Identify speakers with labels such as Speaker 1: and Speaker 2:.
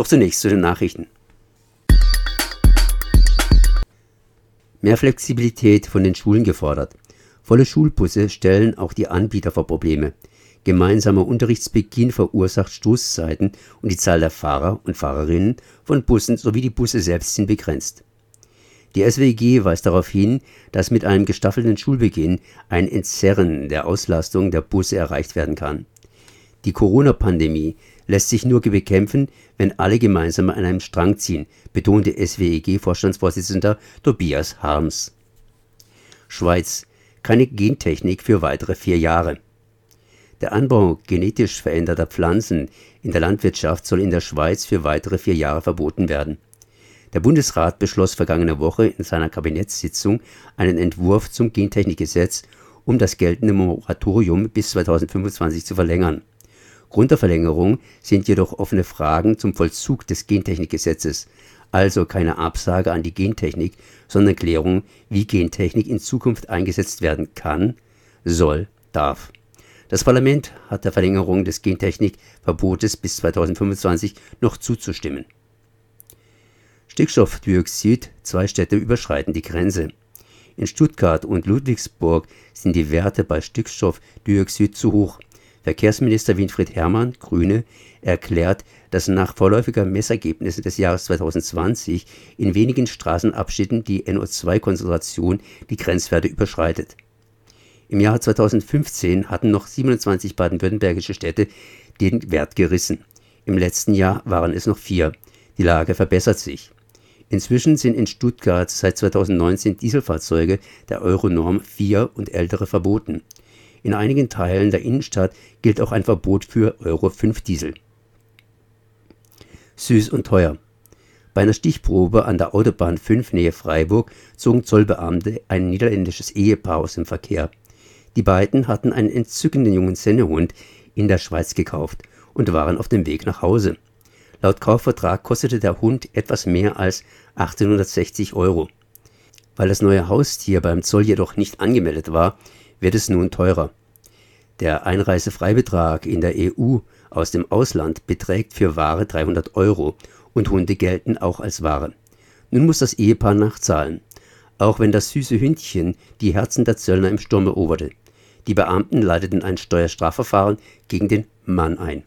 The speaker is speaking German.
Speaker 1: Doch zunächst zu den Nachrichten. Mehr Flexibilität von den Schulen gefordert. Volle Schulbusse stellen auch die Anbieter vor Probleme. Gemeinsamer Unterrichtsbeginn verursacht Stoßzeiten und die Zahl der Fahrer und Fahrerinnen von Bussen sowie die Busse selbst sind begrenzt. Die SWG weist darauf hin, dass mit einem gestaffelten Schulbeginn ein Entzerren der Auslastung der Busse erreicht werden kann. Die Corona-Pandemie lässt sich nur bekämpfen, wenn alle gemeinsam an einem Strang ziehen, betonte SWEG-Vorstandsvorsitzender Tobias Harms. Schweiz. Keine Gentechnik für weitere vier Jahre. Der Anbau genetisch veränderter Pflanzen in der Landwirtschaft soll in der Schweiz für weitere vier Jahre verboten werden. Der Bundesrat beschloss vergangene Woche in seiner Kabinettssitzung einen Entwurf zum Gentechnikgesetz, um das geltende Moratorium bis 2025 zu verlängern. Grund der Verlängerung sind jedoch offene Fragen zum Vollzug des Gentechnikgesetzes, also keine Absage an die Gentechnik, sondern Klärung, wie Gentechnik in Zukunft eingesetzt werden kann, soll, darf. Das Parlament hat der Verlängerung des Gentechnikverbotes bis 2025 noch zuzustimmen. Stickstoffdioxid, zwei Städte überschreiten die Grenze. In Stuttgart und Ludwigsburg sind die Werte bei Stickstoffdioxid zu hoch. Verkehrsminister Winfried Herrmann, Grüne, erklärt, dass nach vorläufiger Messergebnissen des Jahres 2020 in wenigen Straßenabschnitten die NO2-Konzentration die Grenzwerte überschreitet. Im Jahr 2015 hatten noch 27 baden-württembergische Städte den Wert gerissen. Im letzten Jahr waren es noch vier. Die Lage verbessert sich. Inzwischen sind in Stuttgart seit 2019 Dieselfahrzeuge der Euronorm 4 und ältere verboten. In einigen Teilen der Innenstadt gilt auch ein Verbot für Euro 5 Diesel. Süß und teuer. Bei einer Stichprobe an der Autobahn 5 Nähe Freiburg zogen Zollbeamte ein niederländisches Ehepaar aus dem Verkehr. Die beiden hatten einen entzückenden jungen Sennehund in der Schweiz gekauft und waren auf dem Weg nach Hause. Laut Kaufvertrag kostete der Hund etwas mehr als 1860 Euro. Weil das neue Haustier beim Zoll jedoch nicht angemeldet war, wird es nun teurer. Der Einreisefreibetrag in der EU aus dem Ausland beträgt für Ware 300 Euro und Hunde gelten auch als Ware. Nun muss das Ehepaar nachzahlen, auch wenn das süße Hündchen die Herzen der Zöllner im Sturm eroberte. Die Beamten leiteten ein Steuerstrafverfahren gegen den Mann ein.